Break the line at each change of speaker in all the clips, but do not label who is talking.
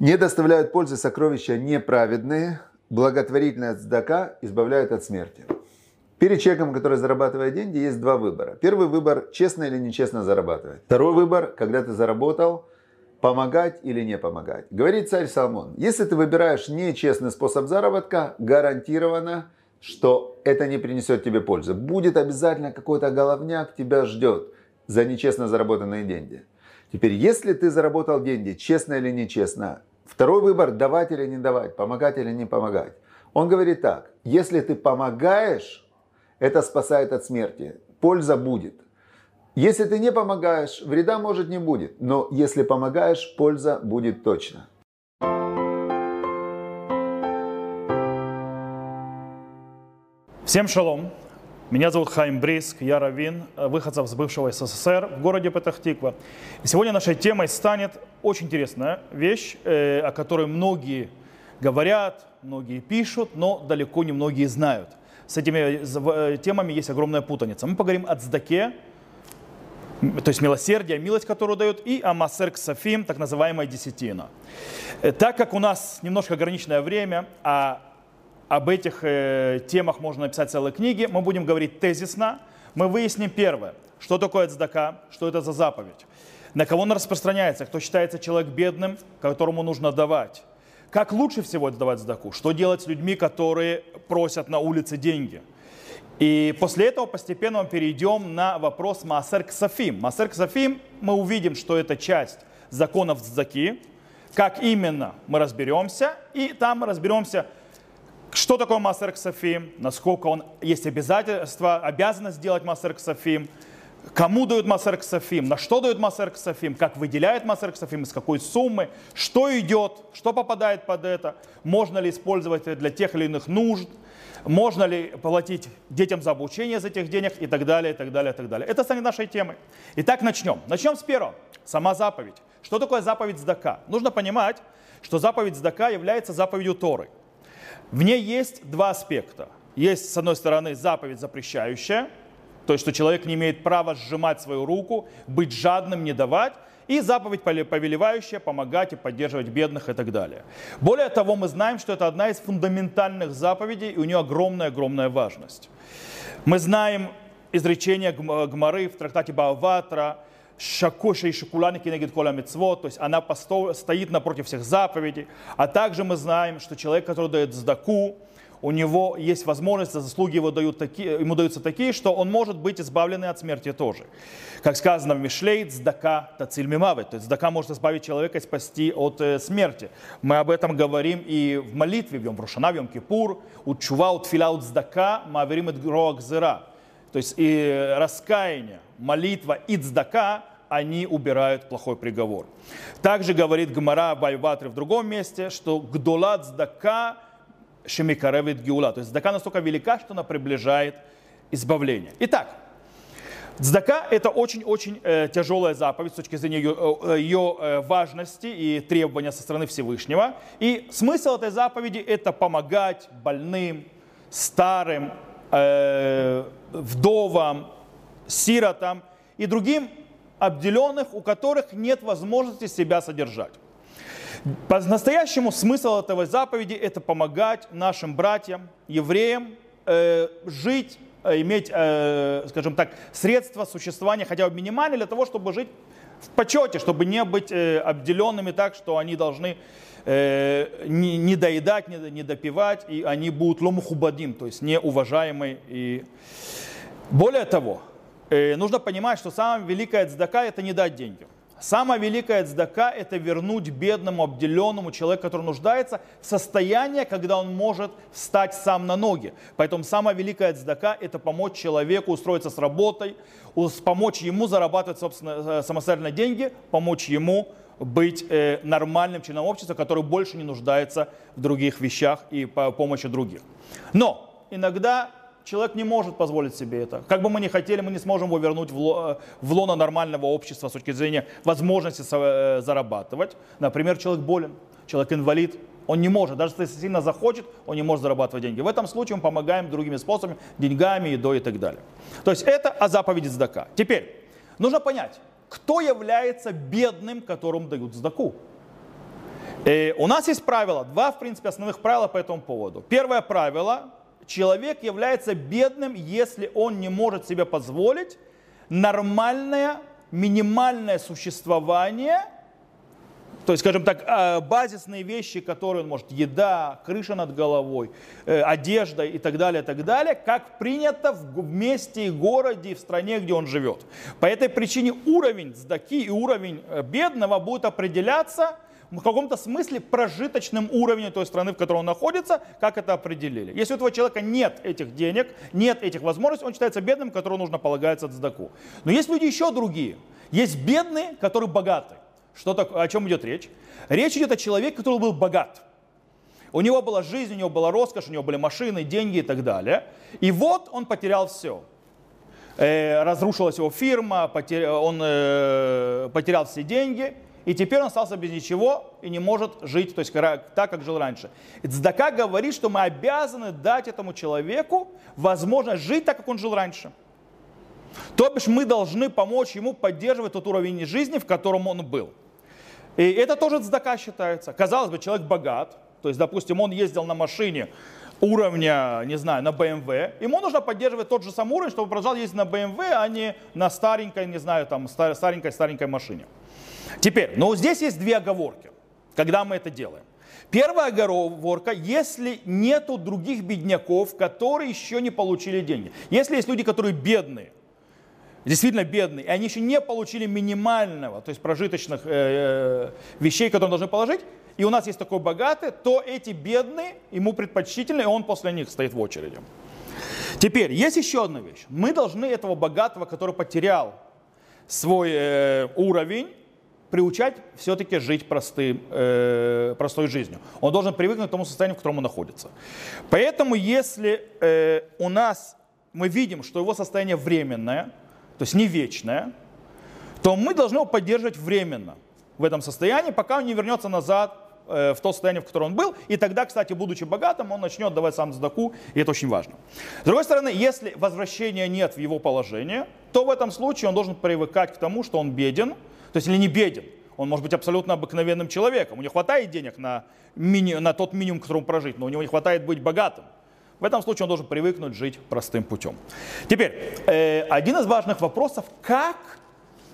Не доставляют пользы сокровища неправедные, благотворительная цдака избавляет от смерти. Перед человеком, который зарабатывает деньги, есть два выбора. Первый выбор – честно или нечестно зарабатывать. Второй выбор – когда ты заработал, помогать или не помогать. Говорит царь Соломон, если ты выбираешь нечестный способ заработка, гарантированно, что это не принесет тебе пользы. Будет обязательно какой-то головняк тебя ждет за нечестно заработанные деньги. Теперь, если ты заработал деньги, честно или нечестно, второй выбор – давать или не давать, помогать или не помогать. Он говорит так, если ты помогаешь, это спасает от смерти, польза будет. Если ты не помогаешь, вреда может не будет, но если помогаешь, польза будет точно.
Всем шалом. Меня зовут Хайм Бриск, я раввин, выходцев с бывшего СССР в городе Петахтиква. И сегодня нашей темой станет очень интересная вещь, э, о которой многие говорят, многие пишут, но далеко не многие знают. С этими э, темами есть огромная путаница. Мы поговорим о цдаке, то есть милосердие, милость, которую дают, и о Масер Ксафим, так называемая десятина. Э, так как у нас немножко ограниченное время, а об этих темах можно написать целые книги. Мы будем говорить тезисно. Мы выясним первое, что такое цдака, что это за заповедь, на кого он распространяется, кто считается человек бедным, которому нужно давать. Как лучше всего давать цдаку? Что делать с людьми, которые просят на улице деньги? И после этого постепенно мы перейдем на вопрос Маасер Ксафим. Маасер Ксафим мы увидим, что это часть законов цдаки. Как именно мы разберемся. И там мы разберемся, что такое Масер Ксафим, насколько он есть обязательство, обязанность сделать Масер Ксафим, кому дают Масер Ксафим, на что дают Масер Ксафим, как выделяет Масер Ксафим, из какой суммы, что идет, что попадает под это, можно ли использовать это для тех или иных нужд, можно ли платить детям за обучение из этих денег и так далее, и так далее, и так далее. Это станет нашей темой. Итак, начнем. Начнем с первого. Сама заповедь. Что такое заповедь Здака? Нужно понимать, что заповедь Здака является заповедью Торы. В ней есть два аспекта. Есть, с одной стороны, заповедь запрещающая, то есть, что человек не имеет права сжимать свою руку, быть жадным, не давать, и заповедь повелевающая помогать и поддерживать бедных и так далее. Более того, мы знаем, что это одна из фундаментальных заповедей, и у нее огромная-огромная важность. Мы знаем изречение Гмары в трактате Бааватра, Шакоша и Шакулани кенегит кола мецвод, то есть она стоит напротив всех заповедей. А также мы знаем, что человек, который дает сдаку, у него есть возможность, заслуги его дают такие, ему даются такие, что он может быть избавлен от смерти тоже. Как сказано в Мишлей, цдака тациль мимавет, то есть цдака может избавить человека и спасти от э, смерти. Мы об этом говорим и в молитве, в Йом Рошана, в Йом Кипур, у чува, у тфиля, у цдака, мы говорим зера. То есть и раскаяние, молитва и цдака они убирают плохой приговор. Также говорит Гмара Байватри в другом месте, что гдулат здака шемикаревит гиула. То есть здака настолько велика, что она приближает избавление. Итак, Цдака – это очень-очень э, тяжелая заповедь с точки зрения ее, э, ее э, важности и требования со стороны Всевышнего. И смысл этой заповеди – это помогать больным, старым, э, вдовам, сиротам и другим обделенных, у которых нет возможности себя содержать. По-настоящему смысл этого заповеди – это помогать нашим братьям, евреям, э, жить, э, иметь, э, скажем так, средства существования хотя бы минимальные для того, чтобы жить в почете, чтобы не быть э, обделенными так, что они должны э, не, не доедать, не, не допивать, и они будут ломухубадим, то есть неуважаемые. И... Более того, Э, нужно понимать, что самая великая цдака – это не дать деньги. Самая великая цдака – это вернуть бедному, обделенному человеку, который нуждается, в состояние, когда он может встать сам на ноги. Поэтому самая великая цдака – это помочь человеку устроиться с работой, помочь ему зарабатывать собственно, э, самостоятельно деньги, помочь ему быть э, нормальным членом общества, который больше не нуждается в других вещах и по помощи других. Но иногда Человек не может позволить себе это. Как бы мы ни хотели, мы не сможем его вернуть в, в лоно нормального общества с точки зрения возможности э, зарабатывать. Например, человек болен, человек инвалид, он не может, даже если сильно захочет, он не может зарабатывать деньги. В этом случае мы помогаем другими способами, деньгами, едой и так далее. То есть это о заповеди сдака. Теперь, нужно понять, кто является бедным, которому дают сдаку. И у нас есть правила, два, в принципе, основных правила по этому поводу. Первое правило, человек является бедным, если он не может себе позволить нормальное, минимальное существование – то есть, скажем так, а, базисные вещи, которые он может, еда, крыша над головой, э, одежда и так далее, так далее, как принято в месте и городе, и в стране, где он живет. По этой причине уровень сдаки и уровень э, бедного будет определяться в каком-то смысле прожиточным уровнем той страны, в которой он находится, как это определили. Если у этого человека нет этих денег, нет этих возможностей, он считается бедным, которому нужно полагаться от сдаку. Но есть люди еще другие. Есть бедные, которые богаты. Что так, о чем идет речь? Речь идет о человеке, который был богат. У него была жизнь, у него была роскошь, у него были машины, деньги и так далее. И вот он потерял все. Э, разрушилась его фирма, он э, потерял все деньги, и теперь он остался без ничего и не может жить то есть, так, как жил раньше. Цдака говорит, что мы обязаны дать этому человеку возможность жить так, как он жил раньше. То бишь мы должны помочь ему поддерживать тот уровень жизни, в котором он был. И это тоже цдака считается. Казалось бы, человек богат, то есть, допустим, он ездил на машине уровня, не знаю, на BMW, ему нужно поддерживать тот же самый уровень, чтобы продолжал ездить на BMW, а не на старенькой, не знаю, там, старенькой-старенькой машине. Теперь, но здесь есть две оговорки, когда мы это делаем. Первая оговорка, если нету других бедняков, которые еще не получили деньги. Если есть люди, которые бедные, действительно бедные, и они еще не получили минимального, то есть прожиточных э, э, вещей, которые должны положить, и у нас есть такой богатый, то эти бедные ему предпочтительны, и он после них стоит в очереди. Теперь, есть еще одна вещь. Мы должны этого богатого, который потерял свой э, уровень, приучать все-таки жить простым, э, простой жизнью. Он должен привыкнуть к тому состоянию, в котором он находится. Поэтому, если э, у нас мы видим, что его состояние временное, то есть не вечное, то мы должны его поддерживать временно в этом состоянии, пока он не вернется назад в то состояние, в котором он был. И тогда, кстати, будучи богатым, он начнет давать сам сдаку, и это очень важно. С другой стороны, если возвращения нет в его положение, то в этом случае он должен привыкать к тому, что он беден, то есть или не беден, он может быть абсолютно обыкновенным человеком. У него хватает денег на, мини, на тот минимум, которым прожить, но у него не хватает быть богатым. В этом случае он должен привыкнуть жить простым путем. Теперь, э, один из важных вопросов, как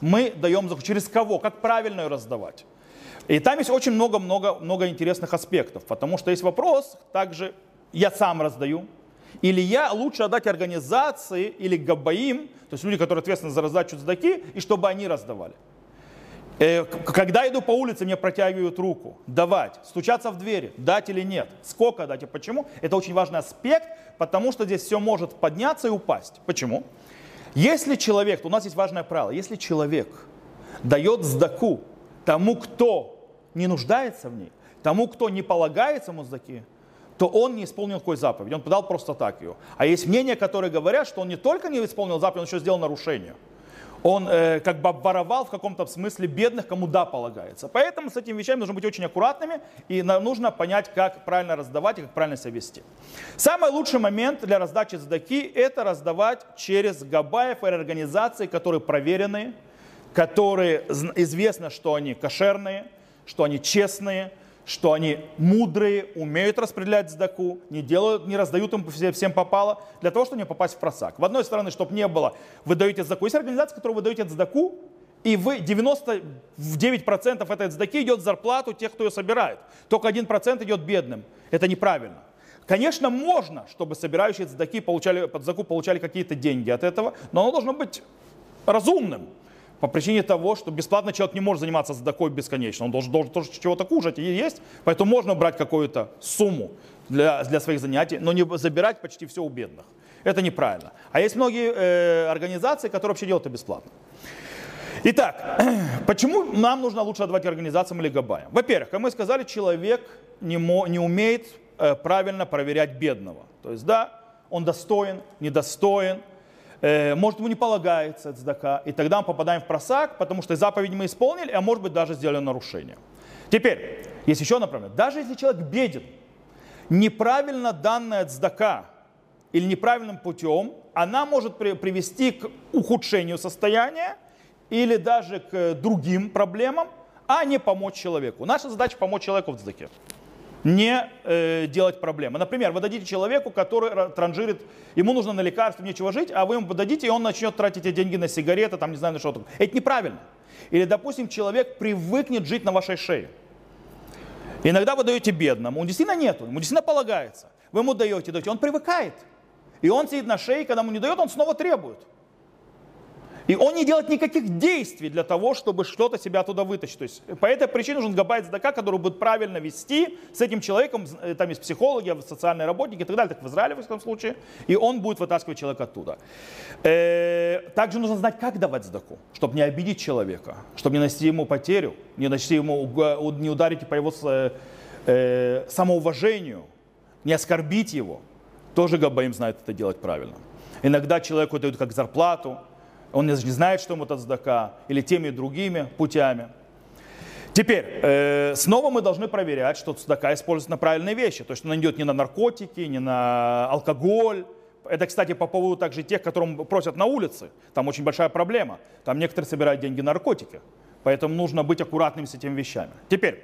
мы даем через кого, как правильно ее раздавать. И там есть очень много-много-много интересных аспектов, потому что есть вопрос, также я сам раздаю, или я лучше отдать организации или габаим, то есть люди, которые ответственны за раздачу сдаки, и чтобы они раздавали. Э, когда иду по улице, мне протягивают руку. Давать, стучаться в двери, дать или нет, сколько дать и почему. Это очень важный аспект, потому что здесь все может подняться и упасть. Почему? Если человек, у нас есть важное правило, если человек дает сдаку тому, кто не нуждается в ней, тому, кто не полагается ему сдаки, то он не исполнил какой заповедь, он подал просто так ее. А есть мнения, которые говорят, что он не только не исполнил заповедь, он еще сделал нарушение он э, как бы обворовал в каком-то смысле бедных, кому да полагается. Поэтому с этими вещами нужно быть очень аккуратными и нужно понять, как правильно раздавать и как правильно себя вести. Самый лучший момент для раздачи задаки – это раздавать через габаев и организации, которые проверены, которые известно, что они кошерные, что они честные, что они мудрые, умеют распределять сдаку, не, делают, не раздают им всем попало, для того, чтобы не попасть в просак. В одной стороны, чтобы не было, вы даете сдаку. Есть организация, которую вы даете сдаку, и вы 99% этой сдаки идет в зарплату тех, кто ее собирает. Только 1% идет бедным. Это неправильно. Конечно, можно, чтобы собирающие сдаки получали, под заку получали какие-то деньги от этого, но оно должно быть разумным по причине того, что бесплатно человек не может заниматься задакой бесконечно. Он должен, должен тоже чего-то кушать и есть. Поэтому можно брать какую-то сумму для, для своих занятий, но не забирать почти все у бедных. Это неправильно. А есть многие э, организации, которые вообще делают это бесплатно. Итак, почему нам нужно лучше отдавать организациям или габаям? Во-первых, как мы сказали, человек не, мо, не умеет э, правильно проверять бедного. То есть, да, он достоин, недостоин, может ему не полагается цдака, и тогда мы попадаем в просак, потому что заповедь мы исполнили, а может быть даже сделали нарушение. Теперь, есть еще направление. Даже если человек беден, неправильно данная цдака или неправильным путем, она может привести к ухудшению состояния или даже к другим проблемам, а не помочь человеку. Наша задача помочь человеку в цдаке не э, делать проблемы. Например, вы дадите человеку, который транжирит, ему нужно на лекарство, нечего жить, а вы ему дадите, и он начнет тратить эти деньги на сигареты, там не знаю на что-то. Это неправильно. Или, допустим, человек привыкнет жить на вашей шее. Иногда вы даете бедному, он действительно нету, ему действительно полагается. Вы ему даете, даете, он привыкает. И он сидит на шее, когда ему не дает, он снова требует. И он не делает никаких действий для того, чтобы что-то себя туда вытащить. То есть по этой причине нужен габайт сдака, который будет правильно вести с этим человеком. Э, там есть психологи, социальные работники и так далее, так в Израиле в этом случае. И он будет вытаскивать человека оттуда. Э, также нужно знать, как давать сдаку, чтобы не обидеть человека, чтобы не нанести ему потерю, не нанести ему, не ударить по его э, самоуважению, не оскорбить его. Тоже Габаим знает это делать правильно. Иногда человеку дают как зарплату, он не знает, что ему это цдака, или теми и другими путями. Теперь, э, снова мы должны проверять, что цдака используется на правильные вещи. То есть он идет не на наркотики, не на алкоголь. Это, кстати, по поводу также тех, которым просят на улице. Там очень большая проблема. Там некоторые собирают деньги на наркотики. Поэтому нужно быть аккуратным с этими вещами. Теперь,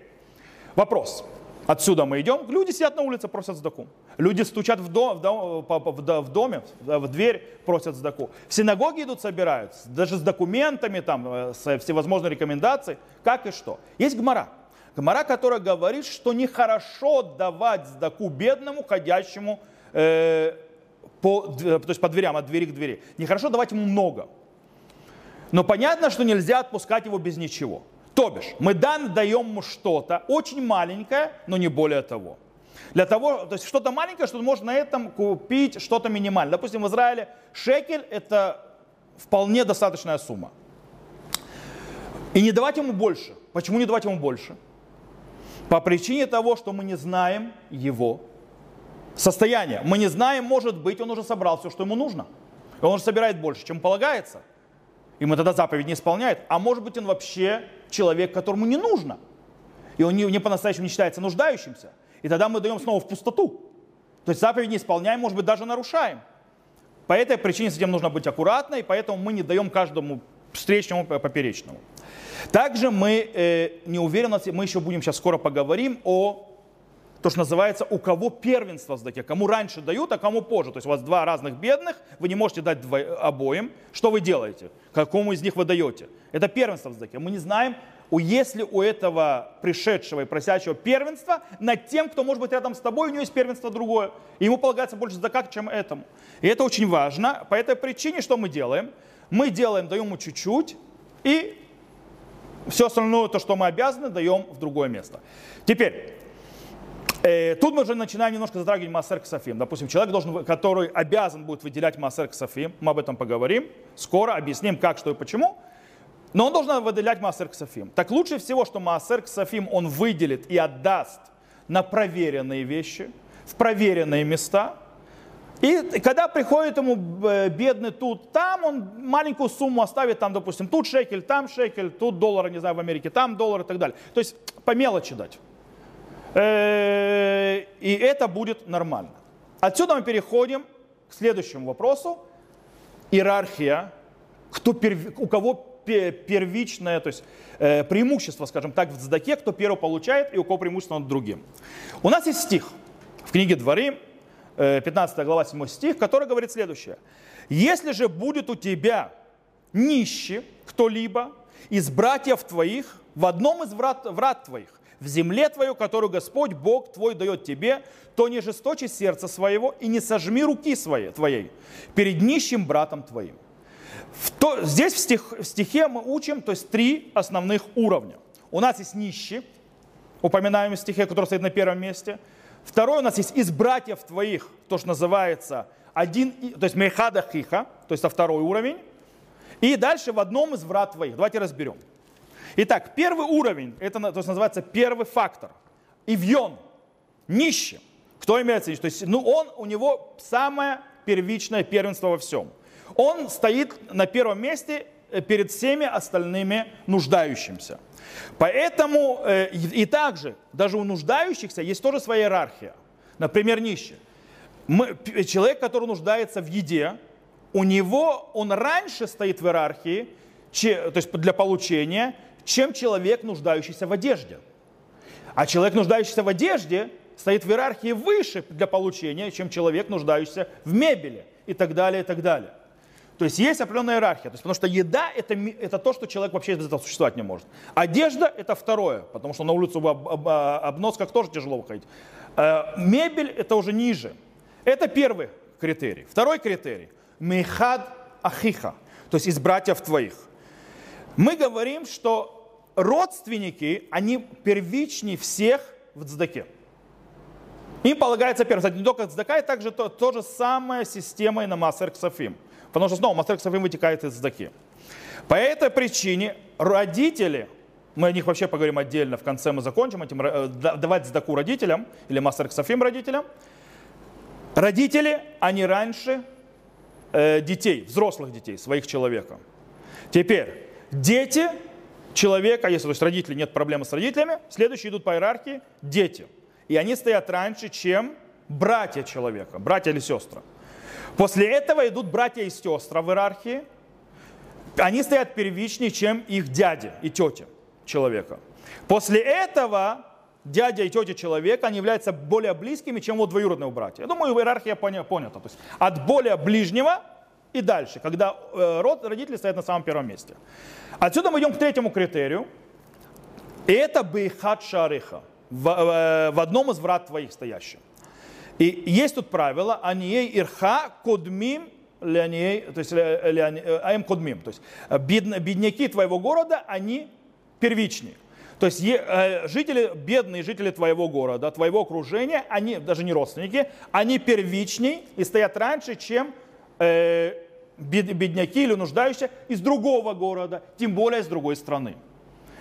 вопрос. Отсюда мы идем, люди сидят на улице, просят сдаку. Люди стучат в, дом, в, дом, в, доме, в дверь, просят сдаку. В синагоге идут, собираются, даже с документами, там, э, с всевозможными рекомендациями, как и что. Есть гмара. Гмара, которая говорит, что нехорошо давать сдаку бедному, ходящему э, по, то есть по дверям, от двери к двери. Нехорошо давать ему много. Но понятно, что нельзя отпускать его без ничего. То бишь, мы дан даем ему что-то очень маленькое, но не более того. Для того, то есть что-то маленькое, что можно на этом купить что-то минимальное. Допустим, в Израиле шекель это вполне достаточная сумма. И не давать ему больше. Почему не давать ему больше? По причине того, что мы не знаем его состояние. Мы не знаем, может быть, он уже собрал все, что ему нужно. И он уже собирает больше, чем полагается. И мы тогда заповедь не исполняет. А может быть, он вообще человек, которому не нужно. И он не, не по-настоящему не считается нуждающимся. И тогда мы даем снова в пустоту. То есть заповедь не исполняем, может быть, даже нарушаем. По этой причине с этим нужно быть аккуратно, и поэтому мы не даем каждому встречному поперечному. Также мы э, уверены, мы еще будем сейчас скоро поговорим о то, что называется, у кого первенство в сдаке, кому раньше дают, а кому позже. То есть у вас два разных бедных, вы не можете дать дво... обоим. Что вы делаете? Какому из них вы даете? Это первенство в сдаке. Мы не знаем, если у этого пришедшего и просящего первенства над тем, кто может быть рядом с тобой, у него есть первенство другое. И ему полагается больше сдака, чем этому. И это очень важно. По этой причине что мы делаем? Мы делаем, даем ему чуть-чуть, и все остальное, то, что мы обязаны, даем в другое место. Теперь, тут мы уже начинаем немножко затрагивать Маасер Ксафим. Допустим, человек, должен, который обязан будет выделять Маасер Ксафим, мы об этом поговорим, скоро объясним, как, что и почему. Но он должен выделять Маасер Ксафим. Так лучше всего, что Маасер Ксафим он выделит и отдаст на проверенные вещи, в проверенные места. И когда приходит ему э, бедный тут, там он маленькую сумму оставит, там, допустим, тут шекель, там шекель, тут доллар, не знаю, в Америке, там доллар и так далее. То есть по мелочи дать. Э, и это будет нормально. Отсюда мы переходим к следующему вопросу. Иерархия. Кто перв... У кого первичное, то есть э, преимущество, скажем так, в задаке, кто первый получает и у кого преимущество над другим. У нас есть стих в книге Дворы, 15 э, глава, 7 стих, который говорит следующее. «Если же будет у тебя нищий кто-либо из братьев твоих в одном из врат, врат твоих, в земле твою, которую Господь Бог твой дает тебе, то не жесточи сердце своего и не сожми руки своей, твоей перед нищим братом твоим. В то, здесь в, стих, в стихе мы учим то есть три основных уровня. У нас есть нищий, упоминаем в стихе, который стоит на первом месте. Второй у нас есть из братьев твоих, то, что называется один, то есть мехада хиха, то есть второй уровень. И дальше в одном из врат твоих. Давайте разберем. Итак, первый уровень, это то есть, называется первый фактор. Ивьон, нищий. Кто имеется в виду? То есть, ну, он, у него самое первичное первенство во всем. Он стоит на первом месте э, перед всеми остальными нуждающимся. Поэтому э, и, также, даже у нуждающихся есть тоже своя иерархия. Например, нищий. Мы, человек, который нуждается в еде, у него, он раньше стоит в иерархии, че, то есть для получения, чем человек, нуждающийся в одежде. А человек, нуждающийся в одежде, стоит в иерархии выше для получения, чем человек, нуждающийся в мебели и так далее, и так далее. То есть есть определенная иерархия. То есть, потому что еда это, это то, что человек вообще без этого существовать не может. Одежда это второе, потому что на улицу в об, об, обносках тоже тяжело выходить. Э, мебель это уже ниже. Это первый критерий. Второй критерий. Мехад ахиха. То есть из братьев твоих. Мы говорим, что родственники, они первичнее всех в цдаке. Им полагается первое. Кстати, не только цдака, и также то, то же самое система и на Масер Ксафим. Потому что снова Масер Ксафим вытекает из цдаки. По этой причине родители, мы о них вообще поговорим отдельно, в конце мы закончим этим, э, давать сдаку родителям, или Масер Ксафим родителям. Родители, они раньше э, детей, взрослых детей, своих человека. Теперь, дети человека, если то есть родители, нет проблемы с родителями, следующие идут по иерархии дети – и они стоят раньше, чем братья человека, братья или сестры. После этого идут братья и сестры в иерархии. Они стоят первичнее, чем их дяди и тети человека. После этого дядя и тетя человека, они являются более близкими, чем вот двоюродного братья. Я думаю, иерархия понята. То есть от более ближнего и дальше, когда э, род, родители стоят на самом первом месте. Отсюда мы идем к третьему критерию. И это бейхат шарыха в, э, в одном из врат твоих стоящих. И есть тут правило, анией ирха кодмим леоней, то есть э, аем кодмим, то есть бедняки твоего города, они первичнее. То есть жители, бедные жители твоего города, твоего окружения, они даже не родственники, они первичнее и стоят раньше, чем бедняки или нуждающиеся из другого города, тем более с другой страны.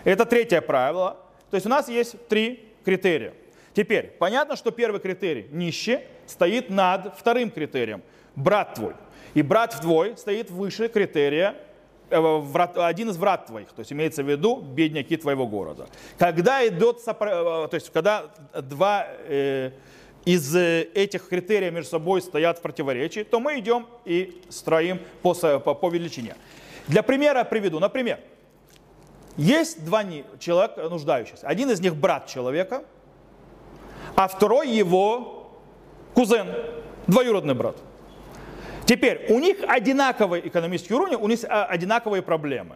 Это третье правило. То есть у нас есть три критерия. Теперь, понятно, что первый критерий, нищий, стоит над вторым критерием, брат твой. И брат твой стоит выше критерия, э, один из врат твоих, то есть имеется в виду бедняки твоего города. Когда идет, э, то есть когда два э, из этих критериев между собой стоят в противоречии, то мы идем и строим по, по, по величине. Для примера приведу. Например, есть два человека нуждающихся. Один из них брат человека, а второй его кузен, двоюродный брат. Теперь, у них одинаковый экономический уровень, у них а, одинаковые проблемы.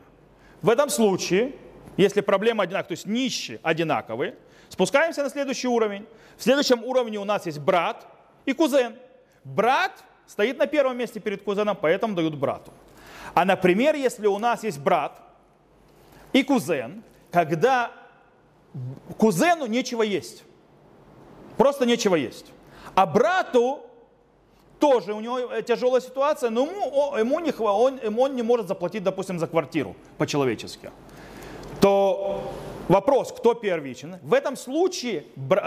В этом случае, если проблема одинаковая, то есть нищие одинаковые, спускаемся на следующий уровень. В следующем уровне у нас есть брат и кузен. Брат стоит на первом месте перед кузеном, поэтому дают брату. А, например, если у нас есть брат, и кузен, когда кузену нечего есть. Просто нечего есть. А брату тоже у него тяжелая ситуация, но ему, ему, не, он, ему он не может заплатить, допустим, за квартиру по-человечески. То вопрос, кто первичен? В этом случае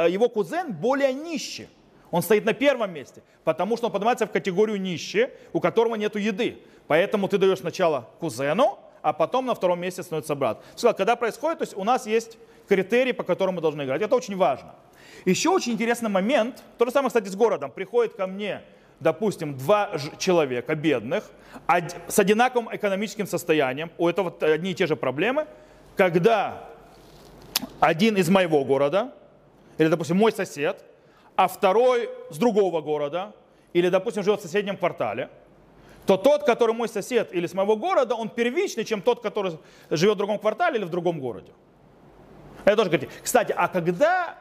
его кузен более нищий. Он стоит на первом месте, потому что он поднимается в категорию нищие, у которого нет еды. Поэтому ты даешь сначала кузену, а потом на втором месте становится брат. Сказал, когда происходит, то есть у нас есть критерии, по которым мы должны играть. Это очень важно. Еще очень интересный момент, то же самое, кстати, с городом. Приходит ко мне, допустим, два человека бедных с одинаковым экономическим состоянием, у этого одни и те же проблемы, когда один из моего города, или, допустим, мой сосед, а второй с другого города, или, допустим, живет в соседнем квартале – то тот, который мой сосед или с моего города, он первичный, чем тот, который живет в другом квартале или в другом городе. Это тоже говорите. Кстати, а когда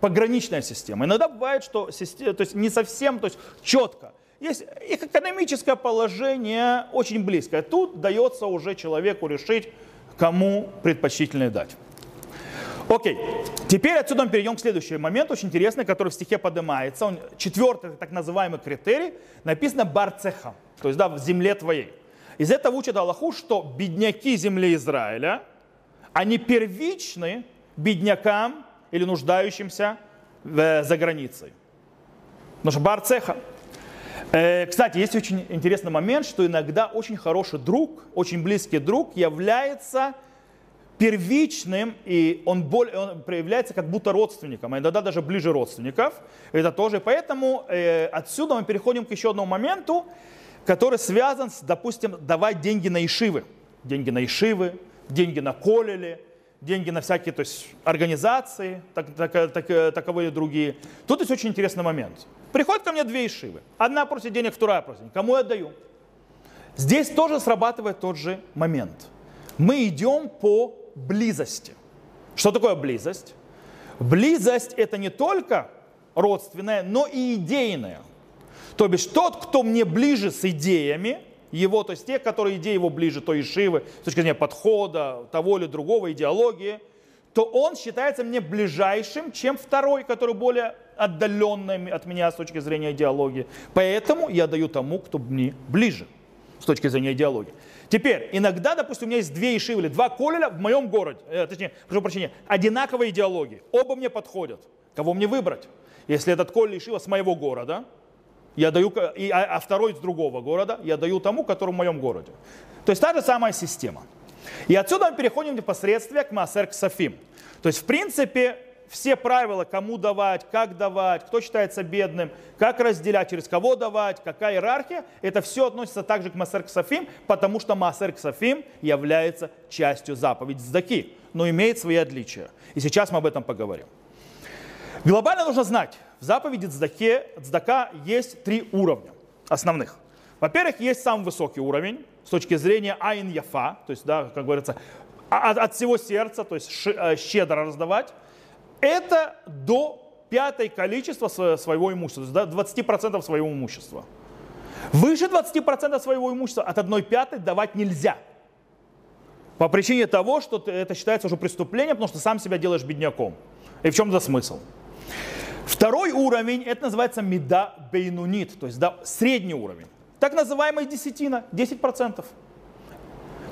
пограничная система? Иногда бывает, что система, то есть не совсем, то есть четко. Есть их экономическое положение очень близкое. Тут дается уже человеку решить, кому предпочтительнее дать. Окей, теперь отсюда мы перейдем к следующему моменту, очень интересный, который в стихе поднимается. Он, четвертый так называемый критерий, написано барцеха, то есть да, в земле твоей. Из этого учат Аллаху, что бедняки земли Израиля, они первичны беднякам или нуждающимся в, за границей. Потому что барцеха. Э, кстати, есть очень интересный момент, что иногда очень хороший друг, очень близкий друг является первичным, и он, более, он проявляется как будто родственником, а иногда даже ближе родственников. Это тоже. Поэтому э, отсюда мы переходим к еще одному моменту, который связан с, допустим, давать деньги на ишивы. Деньги на ишивы, деньги на колели, деньги на всякие то есть, организации, так, так, так, таковые другие. Тут есть очень интересный момент. Приходят ко мне две ишивы. Одна просит денег, вторая просит. Кому я отдаю? Здесь тоже срабатывает тот же момент. Мы идем по близости. Что такое близость? Близость это не только родственная, но и идейная. То бишь тот, кто мне ближе с идеями, его, то есть те, которые идеи его ближе, то Ишивы, с точки зрения подхода, того или другого, идеологии, то он считается мне ближайшим, чем второй, который более отдаленный от меня с точки зрения идеологии. Поэтому я даю тому, кто мне ближе с точки зрения идеологии. Теперь, иногда, допустим, у меня есть две ишивы или два колеля в моем городе, э, точнее, прошу прощения, одинаковые идеологии. Оба мне подходят. Кого мне выбрать? Если этот коль ишива с моего города, я даю, и, а, а второй с другого города, я даю тому, который в моем городе. То есть та же самая система. И отсюда мы переходим непосредственно к Маасер Ксафим. То есть, в принципе, все правила, кому давать, как давать, кто считается бедным, как разделять, через кого давать, какая иерархия, это все относится также к Масер Ксафим, потому что Масер Ксафим является частью заповеди Здаки, но имеет свои отличия. И сейчас мы об этом поговорим. Глобально нужно знать, в заповеди Цдаке, Цдака есть три уровня основных. Во-первых, есть самый высокий уровень с точки зрения айн яфа, то есть, да, как говорится, а, от, от всего сердца, то есть э, щедро раздавать. Это до пятой количества своего имущества, до 20% своего имущества. Выше 20% своего имущества от 1 пятой давать нельзя. По причине того, что это считается уже преступлением, потому что сам себя делаешь бедняком. И в чем это смысл? Второй уровень, это называется меда бейнунит, то есть да, средний уровень. Так называемая десятина, 10%. То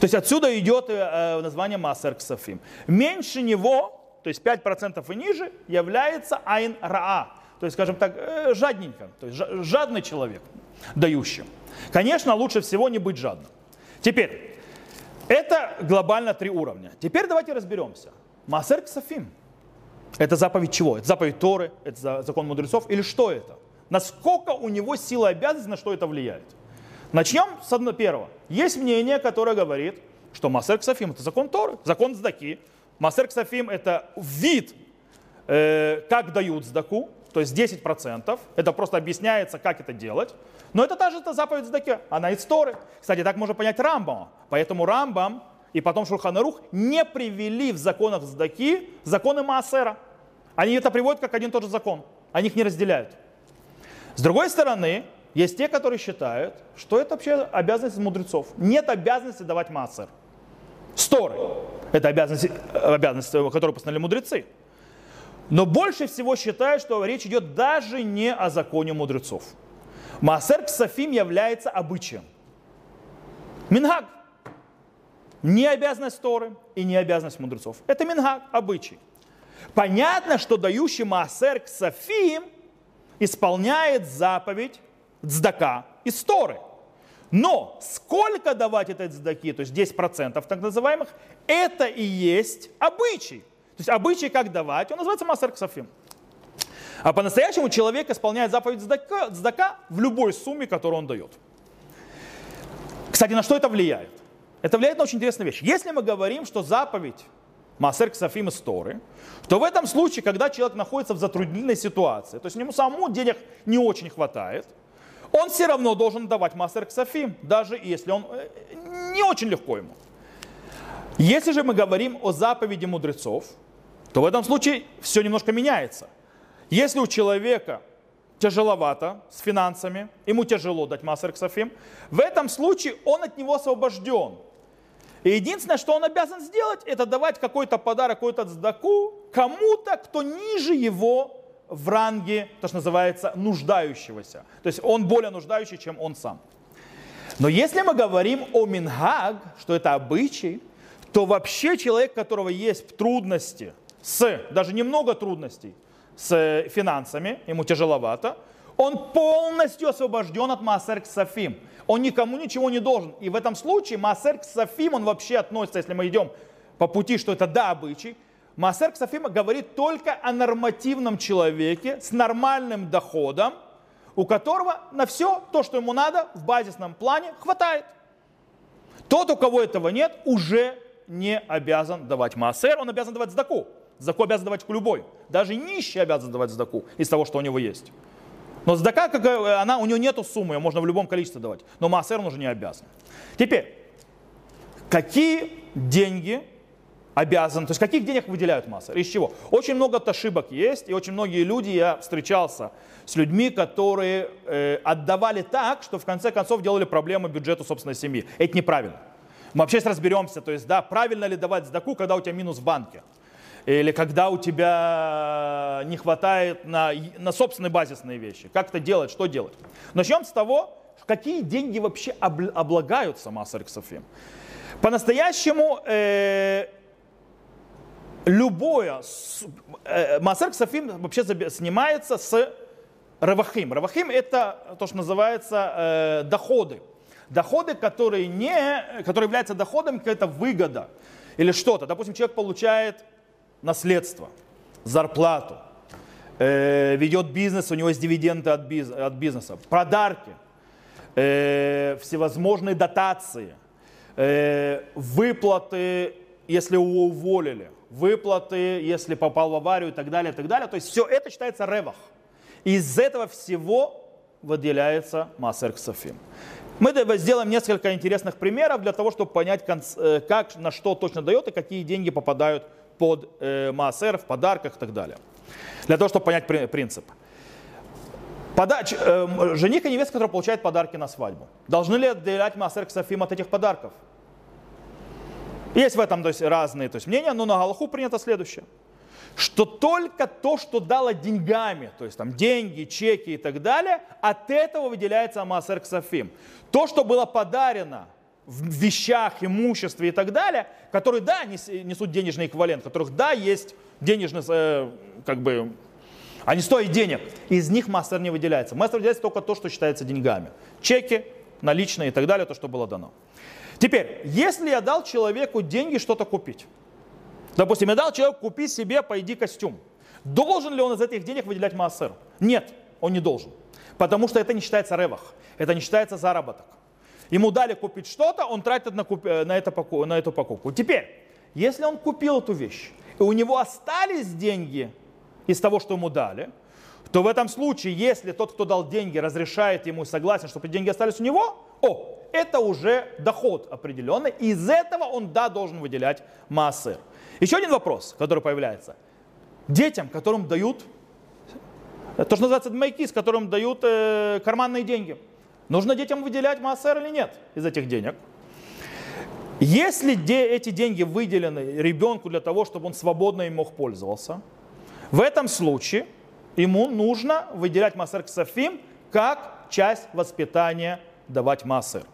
есть отсюда идет э, э название Маасер Ксафим. Меньше него, то есть 5% и ниже, является Айн Раа, то есть, скажем так, э, жадненько, то есть жадный человек, дающий. Конечно, лучше всего не быть жадным. Теперь, это глобально три уровня. Теперь давайте разберемся. Маасер Ксафим – это заповедь чего? Это заповедь Торы, это закон мудрецов или что это? Насколько у него сила и обязанность, на что это влияет? Начнем с одного первого. Есть мнение, которое говорит, что Масер Ксафим это закон Торы, закон Здаки. Масер Ксафим это вид, э, как дают Здаку, то есть 10%. Это просто объясняется, как это делать. Но это та же -то заповедь Здаки, она из Торы. Кстати, так можно понять Рамбама. Поэтому Рамбам и потом Шурханарух не привели в законах Здаки законы Маасера. Они это приводят как один и тот же закон. Они их не разделяют. С другой стороны, есть те, которые считают, что это вообще обязанность мудрецов. Нет обязанности давать массер. Сторы. Это обязанность, обязанность, которую постановили мудрецы. Но больше всего считают, что речь идет даже не о законе мудрецов. Маасер Ксафим является обычаем. Минхаг. Не обязанность Торы и не обязанность мудрецов. Это минхаг, обычай. Понятно, что дающий Маасер Ксафим исполняет заповедь Цдака из Торы. Но сколько давать этой цдаки, то есть 10% так называемых, это и есть обычай. То есть обычай как давать, он называется Маасер Ксафим. А по-настоящему человек исполняет заповедь цдака, цдака в любой сумме, которую он дает. Кстати, на что это влияет? Это влияет на очень интересную вещь. Если мы говорим, что заповедь Маасер Ксафим из Торы, то в этом случае, когда человек находится в затруднительной ситуации, то есть ему самому денег не очень хватает, он все равно должен давать Маасер Ксафим, даже если он э, не очень легко ему. Если же мы говорим о заповеди мудрецов, то в этом случае все немножко меняется. Если у человека тяжеловато с финансами, ему тяжело дать Маасер Ксафим, в этом случае он от него освобожден. И единственное, что он обязан сделать, это давать какой-то подарок, какой-то цдаку кому-то, кто ниже его в ранге, то, что называется, нуждающегося. То есть он более нуждающий, чем он сам. Но если мы говорим о минхаг, что это обычай, то вообще человек, у которого есть трудности с, даже немного трудностей с финансами, ему тяжеловато, он полностью освобожден от Маасер Ксафим он никому ничего не должен. И в этом случае Маасер к Сафим, он вообще относится, если мы идем по пути, что это да, обычай, Маасер к Сафим говорит только о нормативном человеке с нормальным доходом, у которого на все то, что ему надо в базисном плане, хватает. Тот, у кого этого нет, уже не обязан давать маасер, он обязан давать сдаку. Сдаку обязан давать любой. Даже нищий обязан давать сдаку из того, что у него есть. Но сдака, как, она, у него нету суммы, ее можно в любом количестве давать. Но маасер он уже не обязан. Теперь, какие деньги обязан, то есть каких денег выделяют массер, из чего? Очень много ошибок есть, и очень многие люди, я встречался с людьми, которые э, отдавали так, что в конце концов делали проблемы бюджету собственной семьи. Это неправильно. Мы вообще разберемся, то есть, да, правильно ли давать сдаку, когда у тебя минус в банке. Или когда у тебя не хватает на, на собственные базисные вещи. Как это делать, что делать. Начнем с того, какие деньги вообще облагаются Ксофим. По-настоящему э, любое, э, Массер Ксофим вообще снимается с Равахим. Равахим это то, что называется э, доходы. Доходы, которые, не, которые являются доходом, какая-то выгода или что-то. Допустим, человек получает наследство, зарплату, э, ведет бизнес, у него есть дивиденды от, биз, от бизнеса, подарки, э, всевозможные дотации, э, выплаты, если его уволили, выплаты, если попал в аварию и так далее, и так далее. То есть все это считается ревах. Из этого всего выделяется Массер Ксафим. Мы сделаем несколько интересных примеров для того, чтобы понять, э, как, на что точно дает и какие деньги попадают под э, в подарках и так далее. Для того, чтобы понять принцип. Подач, э, жених и невеста, которые получают подарки на свадьбу, должны ли отделять Массер Ксафим от этих подарков? Есть в этом то есть, разные то есть, мнения, но на Галаху принято следующее что только то, что дало деньгами, то есть там деньги, чеки и так далее, от этого выделяется Амасер Ксафим. То, что было подарено в вещах, имуществе и так далее, которые, да, несут денежный эквивалент, которых, да, есть денежный, э, как бы, они стоят денег, из них мастер не выделяется. Мастер выделяется только то, что считается деньгами. Чеки, наличные и так далее, то, что было дано. Теперь, если я дал человеку деньги что-то купить, Допустим, я дал человеку, купи себе, пойди костюм. Должен ли он из этих денег выделять массер? Нет, он не должен. Потому что это не считается ревах, это не считается заработок. Ему дали купить что-то, он тратит на, куп... на, это, на эту покупку. Теперь, если он купил эту вещь, и у него остались деньги из того, что ему дали, то в этом случае, если тот, кто дал деньги, разрешает ему и согласен, чтобы деньги остались у него, о, это уже доход определенный, из этого он, да, должен выделять массы. Еще один вопрос, который появляется. Детям, которым дают, то, что называется майкис, которым дают э, карманные деньги. Нужно детям выделять массер или нет из этих денег? Если де, эти деньги выделены ребенку для того, чтобы он свободно им мог пользоваться, в этом случае ему нужно выделять массер ксафим как часть воспитания давать массер.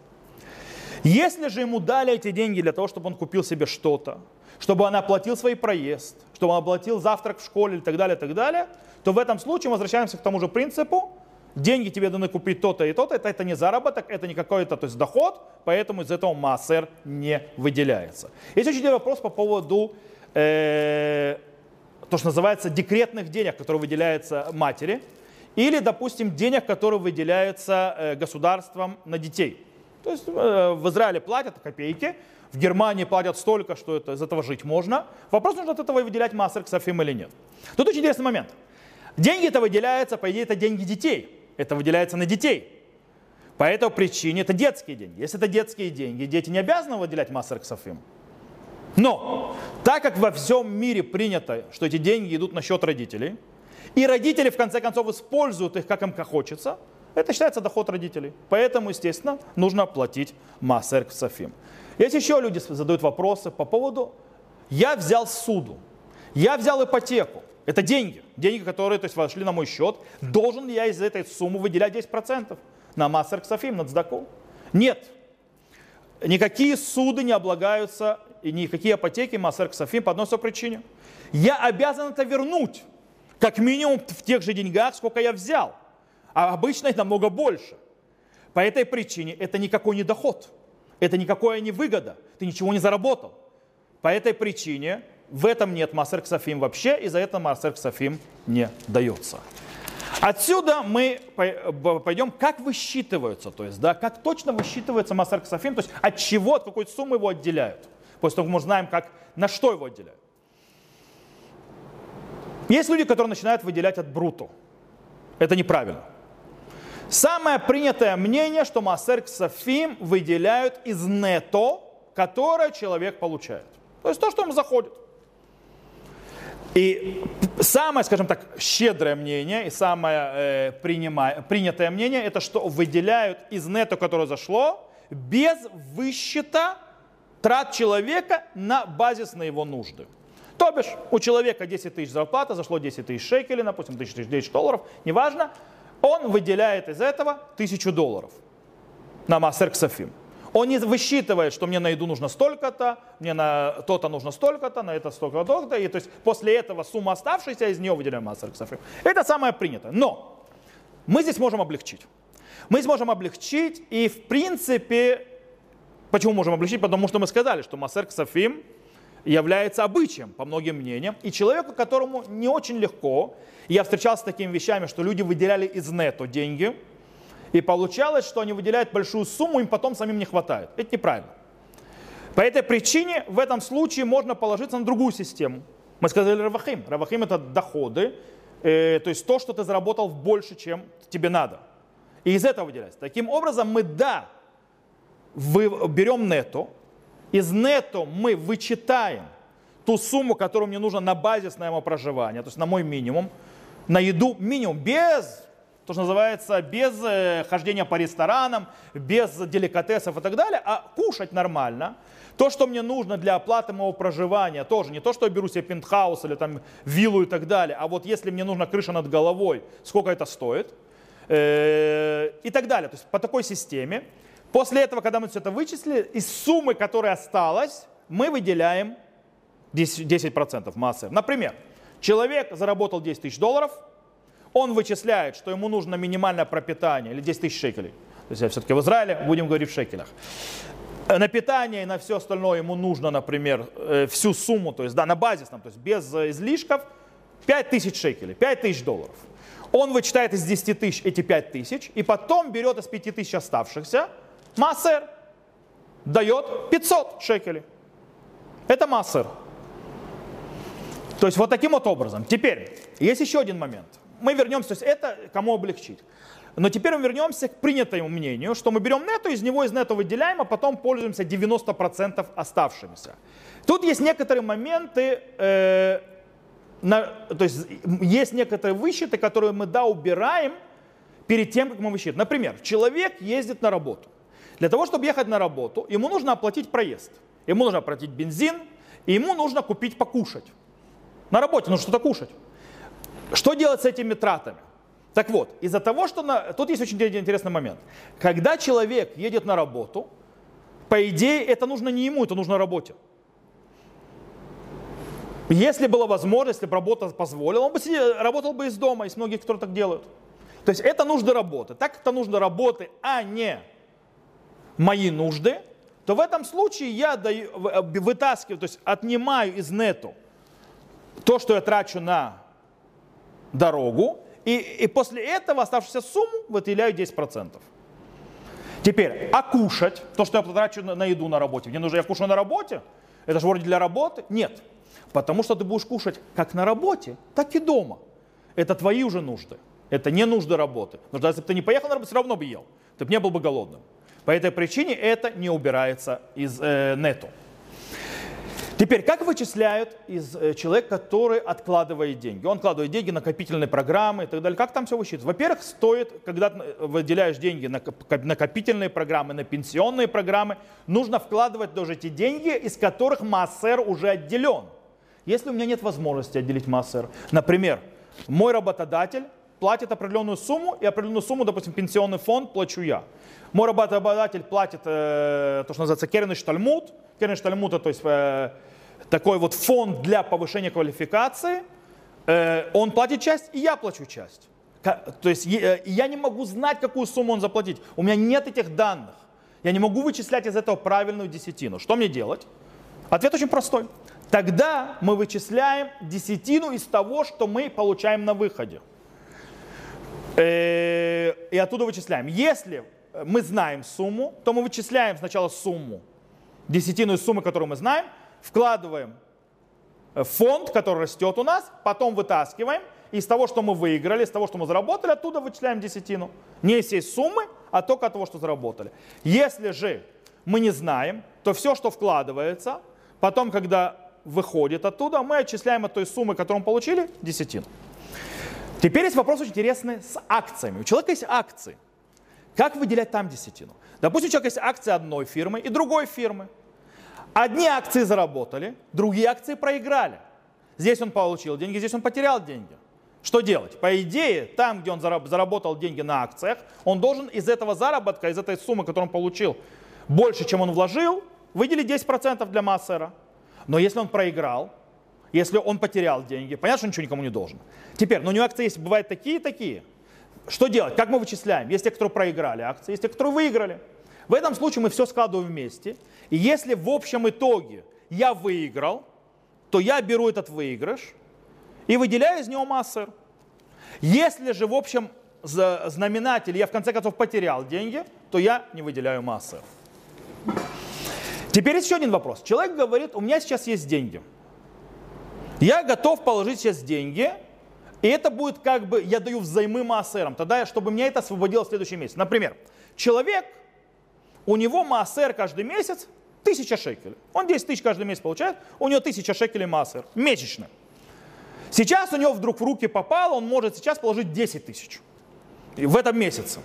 Если же ему дали эти деньги для того, чтобы он купил себе что-то, чтобы он оплатил свой проезд, чтобы он оплатил завтрак в школе и так далее, и так далее, то в этом случае возвращаемся к тому же принципу, деньги тебе даны купить то-то и то-то, это, это не заработок, это не какой-то то есть доход, поэтому из этого массер не выделяется. Есть очень вопрос по поводу э, то, что называется декретных денег, которые выделяются матери, или, допустим, денег, которые выделяются э, государством на детей. То есть э, в Израиле платят копейки, в Германии платят столько, что это, из этого жить можно. Вопрос, нужно от этого выделять массер ксафим или нет. Тут очень интересный момент. Деньги это выделяются, по идее, это деньги детей. Это выделяется на детей. По этой причине это детские деньги. Если это детские деньги, дети не обязаны выделять массер ксафим. Но, так как во всем мире принято, что эти деньги идут на счет родителей, и родители в конце концов используют их, как им хочется, это считается доход родителей. Поэтому, естественно, нужно платить массер ксафим. Есть еще люди задают вопросы по поводу, я взял суду, я взял ипотеку, это деньги, деньги, которые то есть, вошли на мой счет, должен ли я из этой суммы выделять 10% на массер ксафим, на цдаку? Нет. Никакие суды не облагаются и никакие ипотеки массер ксафим по одной причине. Я обязан это вернуть, как минимум в тех же деньгах, сколько я взял. А обычно это намного больше. По этой причине это никакой не доход. Это никакая не выгода, ты ничего не заработал. По этой причине в этом нет Массер Ксафим вообще, и за это Массер Ксафим не дается. Отсюда мы пойдем, как высчитываются, то есть, да, как точно высчитывается Массер Ксафим, то есть от чего, от какой суммы его отделяют. После того, как мы знаем, как, на что его отделяют. Есть люди, которые начинают выделять от бруту. Это неправильно. Самое принятое мнение, что Маасер Ксафим выделяют из нето, которое человек получает. То есть то, что ему заходит. И самое, скажем так, щедрое мнение и самое э, принимая, принятое мнение, это что выделяют из нето, которое зашло, без высчета трат человека на базис на его нужды. То бишь, у человека 10 тысяч зарплата, зашло 10 тысяч шекелей, допустим, 10 тысяч долларов, неважно, он выделяет из этого тысячу долларов на Массер Ксафим. Он не высчитывает, что мне на еду нужно столько-то, мне на то-то нужно столько-то, на это столько-то, и то есть после этого сумма оставшаяся из нее выделяем Массер Ксафим. Это самое принятое. Но мы здесь можем облегчить. Мы здесь можем облегчить, и в принципе, почему можем облегчить? Потому что мы сказали, что Массер Ксафим является обычаем, по многим мнениям, и человеку, которому не очень легко, я встречался с такими вещами, что люди выделяли из нету деньги, и получалось, что они выделяют большую сумму, им потом самим не хватает. Это неправильно. По этой причине в этом случае можно положиться на другую систему. Мы сказали равахим. Равахим это доходы, э, то есть то, что ты заработал больше, чем тебе надо. И из этого выделяется. Таким образом, мы да, вы, берем нету, из нету мы вычитаем ту сумму, которую мне нужно на базисное мое проживание, то есть на мой минимум, на еду минимум, без, то, что называется, без э, хождения по ресторанам, без деликатесов и так далее, а кушать нормально. То, что мне нужно для оплаты моего проживания, тоже не то, что я беру себе пентхаус или там виллу и так далее, а вот если мне нужна крыша над головой, сколько это стоит, э, и так далее. То есть по такой системе. После этого, когда мы все это вычислили, из суммы, которая осталась, мы выделяем 10%, 10% массы. Например, человек заработал 10 тысяч долларов, он вычисляет, что ему нужно минимальное пропитание, или 10 тысяч шекелей. То есть я все-таки в Израиле, будем говорить в шекелях. На питание и на все остальное ему нужно, например, э, всю сумму, то есть да, на базисном, то есть без э, излишков, 5 тысяч шекелей, 5 тысяч долларов. Он вычитает из 10 тысяч эти 5 тысяч, и потом берет из 5 тысяч оставшихся, массер дает 500 шекелей. Это массер. То есть вот таким вот образом. Теперь, есть еще один момент. Мы вернемся, то есть это кому облегчить. Но теперь мы вернемся к принятому мнению, что мы берем нету, из него из нету выделяем, а потом пользуемся 90% оставшимися. Тут есть некоторые моменты, э, на, то есть есть некоторые высчеты, которые мы да убираем перед тем, как мы высчитываем. Например, человек ездит на работу. Для того, чтобы ехать на работу, ему нужно оплатить проезд. Ему нужно оплатить бензин, и ему нужно купить покушать. На работе нужно что-то кушать. Что делать с этими тратами? Так вот, из-за того, что... На... Тут есть очень интересный момент. Когда человек едет на работу, по идее, это нужно не ему, это нужно работе. Если была возможность, если бы работа позволила, он бы сидел, работал бы из дома, есть многие, кто так делают. То есть это нужды работы. Так это нужно работы, а не мои нужды, то в этом случае я даю, э, вытаскиваю, то есть отнимаю из нету то, что я трачу на дорогу, и, и после этого оставшуюся сумму выделяю 10%. Теперь, а кушать, то, что я потрачу на, на еду на работе, мне нужно, я кушаю на работе, это же вроде для работы? Нет, потому что ты будешь кушать как на работе, так и дома. Это твои уже нужды, это не нужды работы. Потому если бы ты не поехал на работу, все равно бы ел, ты бы не был бы голодным. По этой причине это не убирается из э, нету. Теперь, как вычисляют из э, человека, который откладывает деньги? Он откладывает деньги на накопительные программы и так далее. Как там все высчитывается? Во-первых, стоит, когда выделяешь деньги на накопительные программы, на пенсионные программы, нужно вкладывать тоже эти деньги, из которых массер уже отделен. Если у меня нет возможности отделить массер, например, мой работодатель платит определенную сумму, и определенную сумму, допустим, пенсионный фонд плачу я. Мой работодатель платит э, то, что называется керный штальмут. Керный штальмут, то есть э, такой вот фонд для повышения квалификации. Э, он платит часть, и я плачу часть. То есть э, я не могу знать, какую сумму он заплатить. У меня нет этих данных. Я не могу вычислять из этого правильную десятину. Что мне делать? Ответ очень простой. Тогда мы вычисляем десятину из того, что мы получаем на выходе. Э, и оттуда вычисляем. Если мы знаем сумму, то мы вычисляем сначала сумму десятину из суммы, которую мы знаем, вкладываем в фонд, который растет у нас, потом вытаскиваем, из того, что мы выиграли, из того, что мы заработали, оттуда вычисляем десятину. Не из всей суммы, а только от того, что заработали. Если же мы не знаем, то все, что вкладывается, потом, когда выходит оттуда, мы отчисляем от той суммы, которую мы получили, десятину. Теперь есть вопрос очень интересный с акциями. У человека есть акции. Как выделять там десятину? Допустим, у человека есть акции одной фирмы и другой фирмы. Одни акции заработали, другие акции проиграли. Здесь он получил деньги, здесь он потерял деньги. Что делать? По идее, там, где он заработал деньги на акциях, он должен из этого заработка, из этой суммы, которую он получил, больше, чем он вложил, выделить 10% для массера. Но если он проиграл, если он потерял деньги, понятно, что ничего никому не должен. Теперь, но у него акции есть, бывают такие и такие. Что делать? Как мы вычисляем? Есть те, которые проиграли акции, есть те, которые выиграли. В этом случае мы все складываем вместе. И если в общем итоге я выиграл, то я беру этот выигрыш и выделяю из него массер. Если же в общем знаменатель я в конце концов потерял деньги, то я не выделяю массер. Теперь еще один вопрос. Человек говорит, у меня сейчас есть деньги. Я готов положить сейчас деньги, и это будет как бы, я даю взаймы массерам, тогда, чтобы меня это освободило в следующий месяц. Например, человек, у него массер каждый месяц тысяча шекелей. Он 10 тысяч каждый месяц получает, у него тысяча шекелей массер, месячно. Сейчас у него вдруг в руки попало, он может сейчас положить 10 тысяч в этом месяце.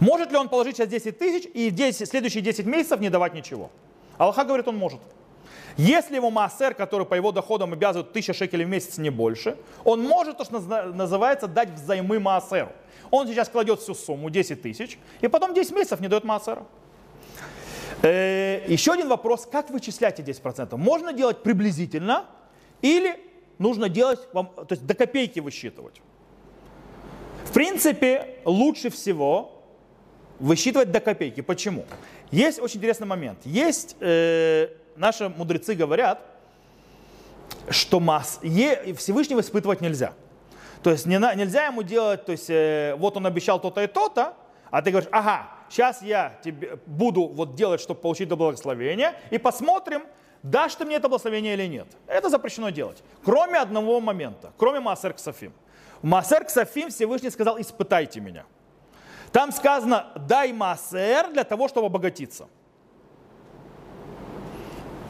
Может ли он положить сейчас 10 тысяч и 10, следующие 10 месяцев не давать ничего? Аллаха говорит, он может. Если его массер, который по его доходам обязывает 1000 шекелей в месяц, не больше, он может, то, что называется, дать взаймы массеру. Он сейчас кладет всю сумму, 10 тысяч, и потом 10 месяцев не дает массера. Э, еще один вопрос, как вычислять эти 10%? Можно делать приблизительно или нужно делать, то есть до копейки высчитывать? В принципе, лучше всего высчитывать до копейки. Почему? Есть очень интересный момент. Есть, э, наши мудрецы говорят, что масс, е, Всевышнего испытывать нельзя. То есть не, нельзя ему делать, то есть э, вот он обещал то-то и то-то, а ты говоришь, ага, сейчас я тебе буду вот делать, чтобы получить это благословение, и посмотрим, дашь ты мне это благословение или нет. Это запрещено делать. Кроме одного момента, кроме Маасер Ксафим. Маасер Ксафим Всевышний сказал, испытайте меня. Там сказано, дай массер для того, чтобы обогатиться.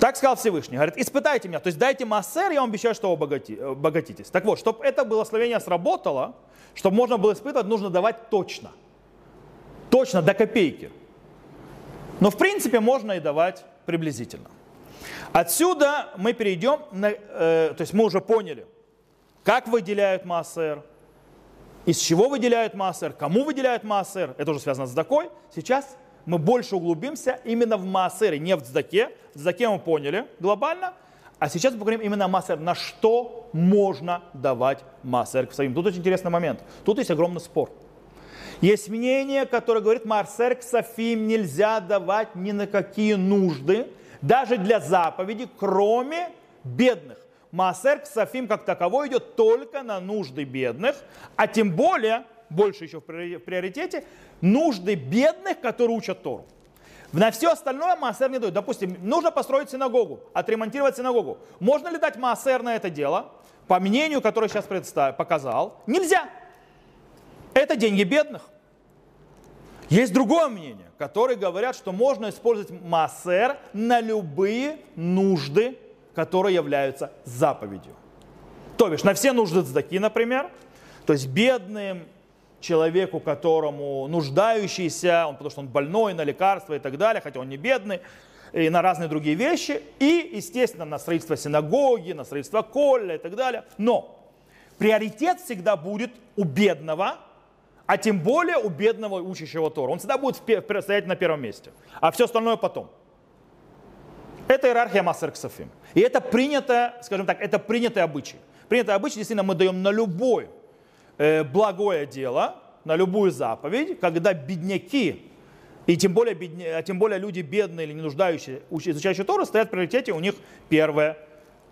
Так сказал Всевышний. Говорит, испытайте меня, то есть дайте массер, я вам обещаю, что вы обогати, обогатитесь. Так вот, чтобы это благословение сработало, чтобы можно было испытывать, нужно давать точно. Точно, до копейки. Но в принципе можно и давать приблизительно. Отсюда мы перейдем, на, э, то есть мы уже поняли, как выделяют массер, из чего выделяют массер, кому выделяют массер, это уже связано с дакой. Сейчас мы больше углубимся именно в массере, не в цдаке. Цдаке мы поняли глобально, а сейчас мы поговорим именно о массер, на что можно давать массер к своим. Тут очень интересный момент. Тут есть огромный спор. Есть мнение, которое говорит, Марсер к Софим нельзя давать ни на какие нужды, даже для заповеди, кроме бедных. Маасер Ксафим как таковой идет только на нужды бедных, а тем более, больше еще в приоритете, нужды бедных, которые учат Тору. На все остальное Маасер не дает. Допустим, нужно построить синагогу, отремонтировать синагогу. Можно ли дать Маасер на это дело? По мнению, которое сейчас представ, показал, нельзя. Это деньги бедных. Есть другое мнение, которые говорят, что можно использовать Маасер на любые нужды которые являются заповедью. То бишь на все нужды цдаки, например, то есть бедным, человеку, которому нуждающийся, он, потому что он больной, на лекарства и так далее, хотя он не бедный, и на разные другие вещи, и, естественно, на строительство синагоги, на строительство колля и так далее. Но приоритет всегда будет у бедного, а тем более у бедного учащего Тора. Он всегда будет стоять на первом месте, а все остальное потом. Это иерархия Массер Ксафим. И это принято, скажем так, это принятый обычай. Принятый обычай действительно мы даем на любое э, благое дело, на любую заповедь, когда бедняки, и тем более, бедня, а тем более люди бедные или не нуждающие, изучающие Тору, стоят в приоритете, у них первое,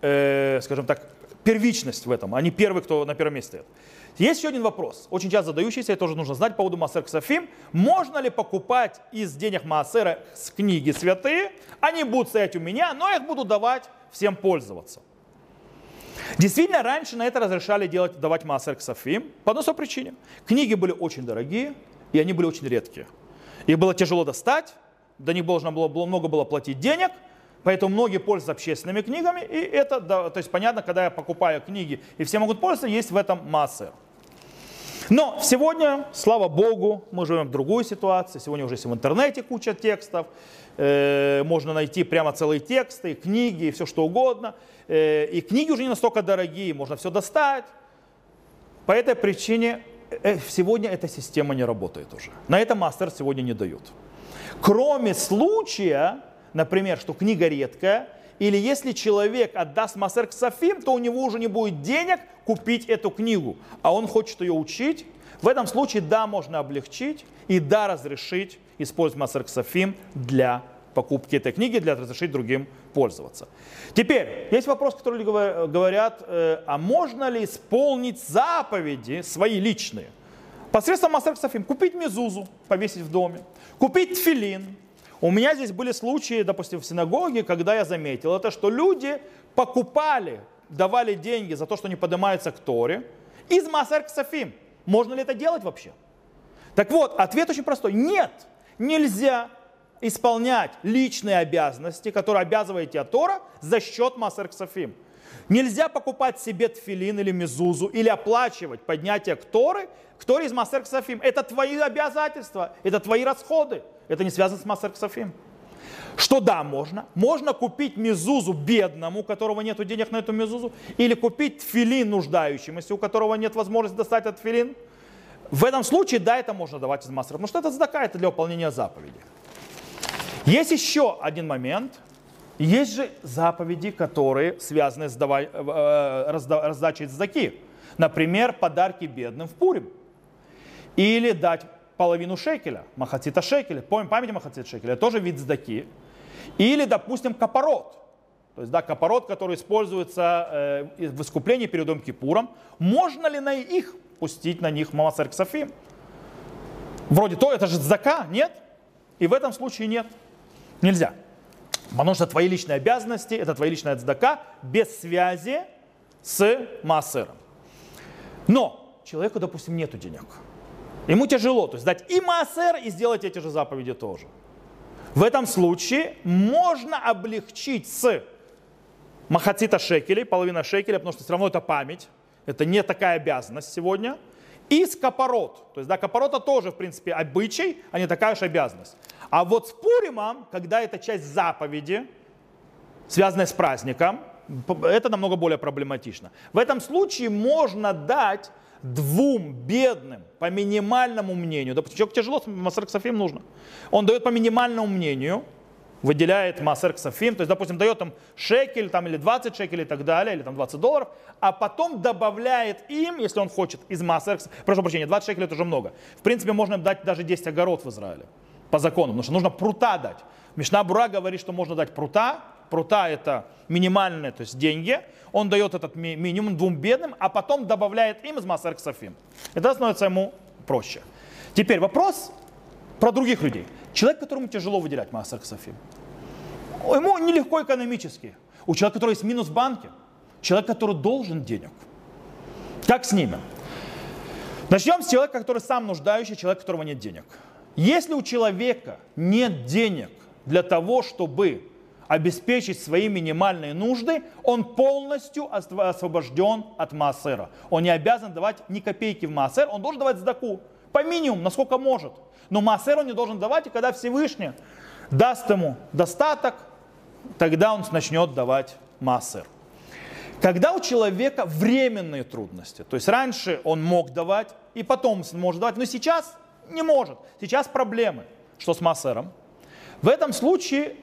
э, скажем так, первичность в этом. Они первые, кто на первом месте стоит. Есть еще один вопрос, очень часто задающийся, и тоже нужно знать по поводу Маасер Ксафим. Можно ли покупать из денег Маасера с книги святые? Они будут стоять у меня, но я их буду давать всем пользоваться. Действительно, раньше на это разрешали делать, давать Маасер Ксафим по одной причине. Книги были очень дорогие, и они были очень редкие. Их было тяжело достать, до них должно было, было много было платить денег – Поэтому многие пользуются общественными книгами, и это, да, то есть понятно, когда я покупаю книги, и все могут пользоваться, есть в этом масса. Но сегодня, слава Богу, мы живем в другой ситуации. Сегодня уже есть в интернете куча текстов. Э, можно найти прямо целые тексты, книги, и все что угодно. Э, и книги уже не настолько дорогие, можно все достать. По этой причине э, сегодня эта система не работает уже. На это мастер сегодня не дают. Кроме случая, например, что книга редкая, или если человек отдаст Масер к Софим, то у него уже не будет денег купить эту книгу, а он хочет ее учить, в этом случае да, можно облегчить и да, разрешить использовать Масер к Софим для покупки этой книги, для разрешить другим пользоваться. Теперь, есть вопрос, который говорят, э, а можно ли исполнить заповеди свои личные? Посредством Масер Софим купить мезузу, повесить в доме, купить филин, у меня здесь были случаи, допустим, в синагоге, когда я заметил это, что люди покупали, давали деньги за то, что они поднимаются к Торе, из Масер Ксафим. Можно ли это делать вообще? Так вот, ответ очень простой. Нет, нельзя исполнять личные обязанности, которые обязываете от Тора, за счет Масер Ксафим. Нельзя покупать себе тфилин или мезузу, или оплачивать поднятие к Торы, к Торе из Масер Ксафим. Это твои обязательства, это твои расходы. Это не связано с Масер Ксафим. Что да, можно. Можно купить мезузу бедному, у которого нет денег на эту мезузу, или купить филин нуждающемуся, у которого нет возможности достать этот филин. В этом случае, да, это можно давать из массера, потому что это задака, это для выполнения заповеди. Есть еще один момент. Есть же заповеди, которые связаны с давай, э, э разда, раздачей задаки. Например, подарки бедным в Пурим. Или дать половину шекеля, махацита шекеля, помним память махацит шекеля, тоже вид сдаки. Или, допустим, капорот, то есть, да, капорот, который используется э, в искуплении перед Дом Кипуром, можно ли на их пустить на них мамасар ксафим? Вроде то, это же зака, нет? И в этом случае нет. Нельзя. Потому что твои личные обязанности, это твоя личная цдака без связи с массером. Но человеку, допустим, нету денег. Ему тяжело, то есть дать и массер, и сделать эти же заповеди тоже. В этом случае можно облегчить с махацита шекелей, половина шекеля, потому что все равно это память, это не такая обязанность сегодня, и с капорот. То есть, да, капорота тоже, в принципе, обычай, а не такая уж обязанность. А вот с Пуримом, когда это часть заповеди, связанная с праздником, это намного более проблематично. В этом случае можно дать двум бедным по минимальному мнению, допустим, человеку тяжело, Масер Ксафим нужно, он дает по минимальному мнению, выделяет Масер Ксафим, то есть, допустим, дает там шекель там, или 20 шекелей и так далее, или там 20 долларов, а потом добавляет им, если он хочет, из Масер прошу прощения, 20 шекелей это уже много. В принципе, можно дать даже 10 огород в Израиле по закону, потому что нужно прута дать. Мишна Бура говорит, что можно дать прута, прута это минимальные, то есть деньги, он дает этот минимум двум бедным, а потом добавляет им из Масер Ксафим. Это становится ему проще. Теперь вопрос про других людей. Человек, которому тяжело выделять Масер Ксафим. Ему нелегко экономически. У человека, который есть минус в банке. Человек, который должен денег. Как с ними? Начнем с человека, который сам нуждающий, человек, у которого нет денег. Если у человека нет денег для того, чтобы обеспечить свои минимальные нужды, он полностью освобожден от массера. Он не обязан давать ни копейки в массер, он должен давать сдаку по минимуму, насколько может. Но массер он не должен давать, и когда Всевышний даст ему достаток, тогда он начнет давать массер. Когда у человека временные трудности, то есть раньше он мог давать, и потом может давать, но сейчас не может. Сейчас проблемы. Что с массером? В этом случае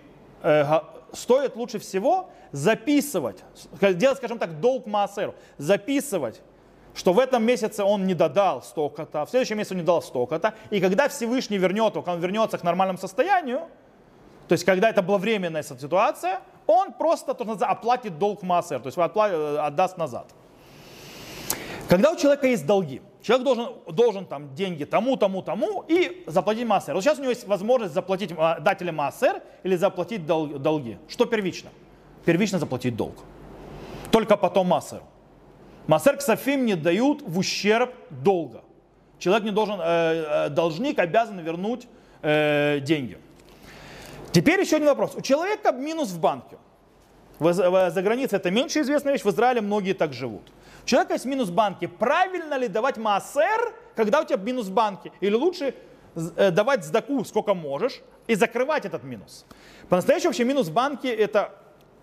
э, стоит лучше всего записывать, делать, скажем так, долг Маасеру, записывать, что в этом месяце он не додал столько-то, в следующем месяце он не дал столько-то, и когда Всевышний вернет когда он вернется к нормальному состоянию, то есть когда это была временная ситуация, он просто то, что оплатит долг массер, то есть э, отдаст назад. Когда у человека есть долги, человек должен, должен там деньги тому, тому, тому и заплатить массер. Вот сейчас у него есть возможность заплатить э, дателя массер или заплатить долги. Что первично? Первично заплатить долг. Только потом массер. Массер ксафим не дают в ущерб долга. Человек не должен, э, должник обязан вернуть э, деньги. Теперь еще один вопрос. У человека минус в банке. За границей это меньше известная вещь, в Израиле многие так живут. У человека есть минус в банке. Правильно ли давать массер, когда у тебя минус в банке? Или лучше э, давать сдаку сколько можешь и закрывать этот минус? По-настоящему вообще минус в банке это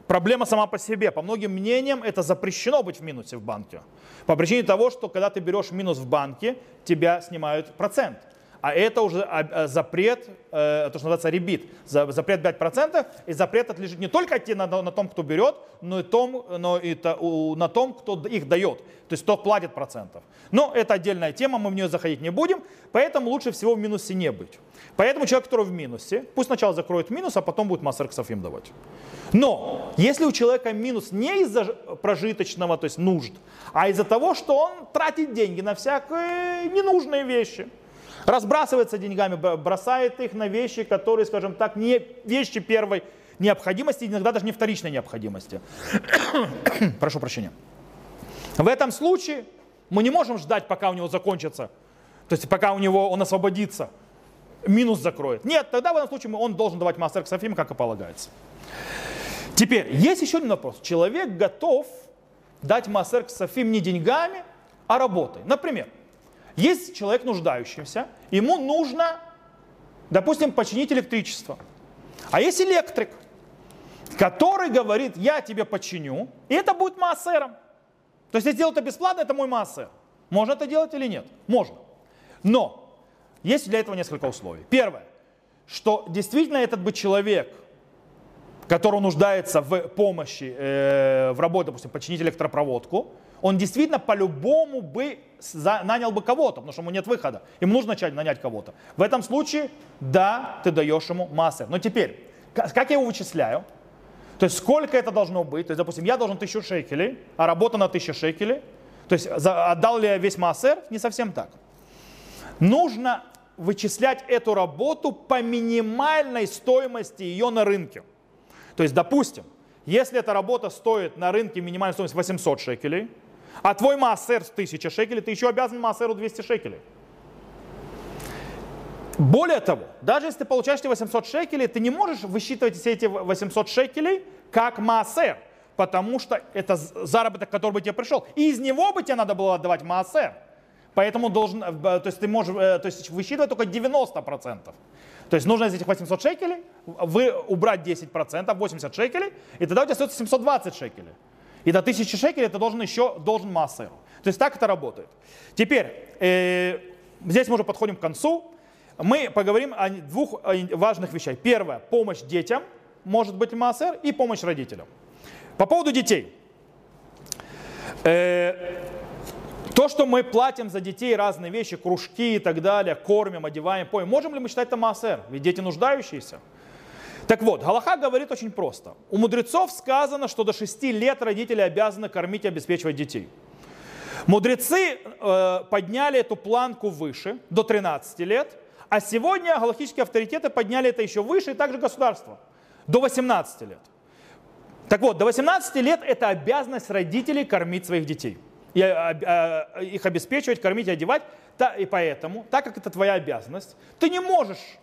проблема сама по себе. По многим мнениям это запрещено быть в минусе в банке. По причине того, что когда ты берешь минус в банке, тебя снимают процент. А это уже а, а, запрет, э, то, что называется ребит, запрет 5%, и запрет это лежит не только на, на том, кто берет, но и, том, но и на том, кто их дает, то есть кто платит процентов. Но это отдельная тема, мы в нее заходить не будем, поэтому лучше всего в минусе не быть. Поэтому человек, который в минусе, пусть сначала закроет минус, а потом будет массер им давать. Но если у человека минус не из-за прожиточного, то есть нужд, а из-за того, что он тратит деньги на всякие ненужные вещи – разбрасывается деньгами, бросает их на вещи, которые, скажем так, не вещи первой необходимости, иногда даже не вторичной необходимости. Прошу прощения. В этом случае мы не можем ждать, пока у него закончится, то есть пока у него он освободится, минус закроет. Нет, тогда в этом случае он должен давать мастер Ксафим, как и полагается. Теперь, есть еще один вопрос. Человек готов дать мастер Ксафим не деньгами, а работой. Например, есть человек нуждающийся, ему нужно, допустим, починить электричество. А есть электрик, который говорит, я тебе починю, и это будет массером. То есть, если сделать это бесплатно, это мой массер. Можно это делать или нет? Можно. Но есть для этого несколько условий. Первое, что действительно этот бы человек, который нуждается в помощи, э, в работе, допустим, починить электропроводку, он действительно по-любому бы нанял бы кого-то, потому что ему нет выхода. Ему нужно начать нанять кого-то. В этом случае, да, ты даешь ему массер. Но теперь, как я его вычисляю? То есть сколько это должно быть? То есть, допустим, я должен тысячу шекелей, а работа на тысячу шекелей. То есть отдал ли я весь массер? Не совсем так. Нужно вычислять эту работу по минимальной стоимости ее на рынке. То есть, допустим, если эта работа стоит на рынке минимальной стоимость 800 шекелей, а твой массер 1000 шекелей, ты еще обязан массеру 200 шекелей. Более того, даже если ты получаешь эти 800 шекелей, ты не можешь высчитывать все эти 800 шекелей как массер, потому что это заработок, который бы тебе пришел. И из него бы тебе надо было отдавать массер. Поэтому должен, э, то есть ты можешь э, то есть высчитывать только 90%. То есть нужно из этих 800 шекелей вы убрать 10%, 80 шекелей, и тогда у тебя остается 720 шекелей. И до 1000 шекелей ты должен еще должен массеру. То есть так это работает. Теперь, э, здесь мы уже подходим к концу. Мы поговорим о двух важных вещах. Первое, помощь детям, может быть массер, и помощь родителям. По поводу детей. Э, то, что мы платим за детей разные вещи, кружки и так далее, кормим, одеваем, поем, можем ли мы считать это массер? Ведь дети нуждающиеся. Так вот, Галаха говорит очень просто. У мудрецов сказано, что до 6 лет родители обязаны кормить и обеспечивать детей. Мудрецы э, подняли эту планку выше, до 13 лет, а сегодня галактические авторитеты подняли это еще выше, и также государство, до 18 лет. Так вот, до 18 лет это обязанность родителей кормить своих детей. И, э, э, их обеспечивать, кормить, одевать. И поэтому, так как это твоя обязанность, ты не можешь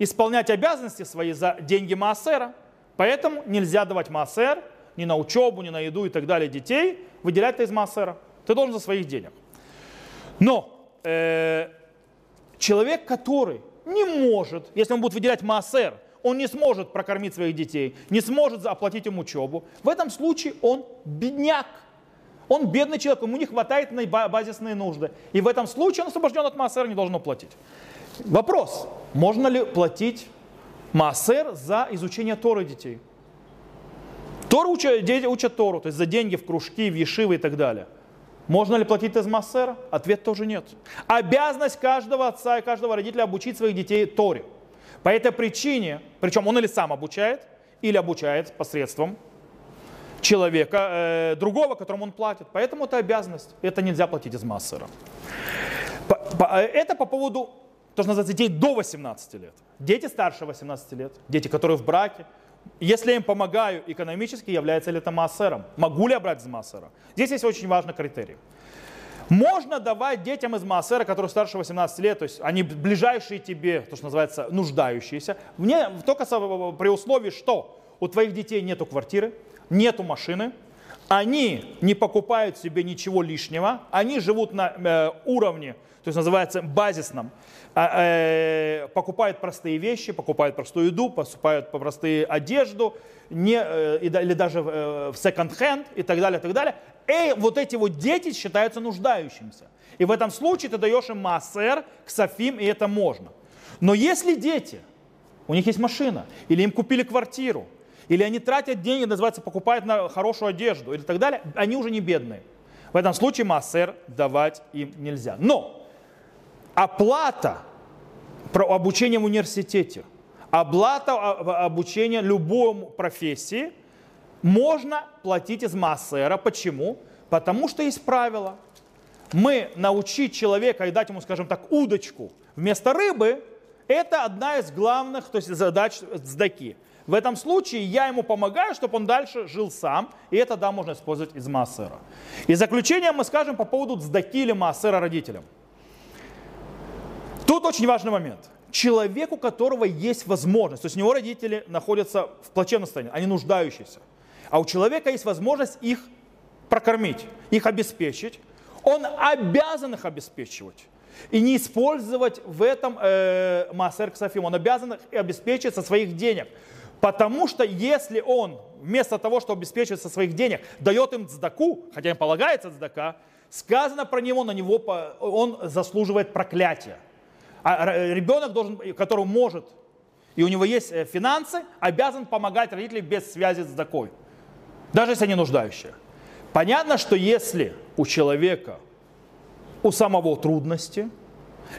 исполнять обязанности свои за деньги Маасера. Поэтому нельзя давать Маасер ни на учебу, ни на еду и так далее детей, выделять это из Маасера. Ты должен за своих денег. Но э, человек, который не может, если он будет выделять Маасер, он не сможет прокормить своих детей, не сможет оплатить им учебу. В этом случае он бедняк. Он бедный человек, ему не хватает на базисные нужды. И в этом случае он освобожден от Маасера, не должен платить. Вопрос, можно ли платить массер за изучение Торы детей? Тору учат, дети учат Тору, то есть за деньги в кружки, в ешивы и так далее. Можно ли платить из массера? Ответ тоже нет. Обязанность каждого отца и каждого родителя обучить своих детей Торе. По этой причине, причем он или сам обучает, или обучает посредством человека, э, другого, которому он платит. Поэтому это обязанность. Это нельзя платить из массера. Э, это по поводу, то, что называется, детей до 18 лет. Дети старше 18 лет, дети, которые в браке. Если я им помогаю экономически, является ли это массером? Могу ли я брать из массера? Здесь есть очень важный критерий. Можно давать детям из Маасера, которые старше 18 лет, то есть они ближайшие тебе, то, что называется, нуждающиеся, мне только при условии, что у твоих детей нету квартиры, нету машины, они не покупают себе ничего лишнего, они живут на э, уровне, то есть называется базисном, э, э, покупают простые вещи, покупают простую еду, покупают простые одежду, не, э, или даже э, в секонд-хенд и так далее, и так далее. И вот эти вот дети считаются нуждающимися. И в этом случае ты даешь им массер, ксафим, и это можно. Но если дети, у них есть машина, или им купили квартиру, или они тратят деньги, называется, покупают на хорошую одежду, или так далее, они уже не бедные. В этом случае массер давать им нельзя. Но оплата про обучение в университете, оплата обучения любой профессии можно платить из массера. Почему? Потому что есть правило. Мы научить человека и дать ему, скажем так, удочку вместо рыбы, это одна из главных то есть, задач сдаки. В этом случае я ему помогаю, чтобы он дальше жил сам, и это, да, можно использовать из массера. И заключение мы скажем по поводу сдаки или массера родителям. Тут очень важный момент человеку, у которого есть возможность, то есть у него родители находятся в плачевном состоянии, они нуждающиеся, а у человека есть возможность их прокормить, их обеспечить, он обязан их обеспечивать и не использовать в этом э, Маасер Ксафим, он обязан их обеспечить со своих денег. Потому что если он вместо того, чтобы обеспечивать со своих денег, дает им цдаку, хотя им полагается цдака, сказано про него, на него он заслуживает проклятия. А ребенок, должен, который может, и у него есть э, финансы, обязан помогать родителям без связи с такой, даже если они нуждающие. Понятно, что если у человека, у самого трудности,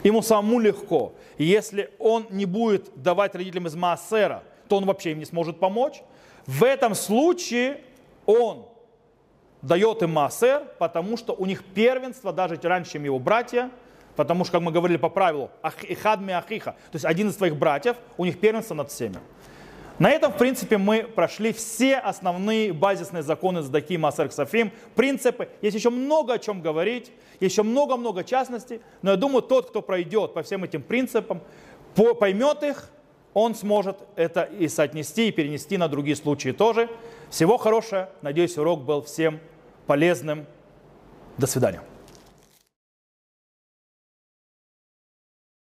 ему самому легко, если он не будет давать родителям из Маасера, то он вообще им не сможет помочь. В этом случае он дает им Маасер, потому что у них первенство, даже раньше, чем его братья – Потому что, как мы говорили по правилу, ихадми ахиха, то есть один из твоих братьев, у них первенство над всеми. На этом, в принципе, мы прошли все основные базисные законы Здаки, Масер, Ксафим, принципы. Есть еще много о чем говорить, еще много-много частностей, но я думаю, тот, кто пройдет по всем этим принципам, поймет их, он сможет это и соотнести, и перенести на другие случаи тоже. Всего хорошего. Надеюсь, урок был всем полезным. До свидания.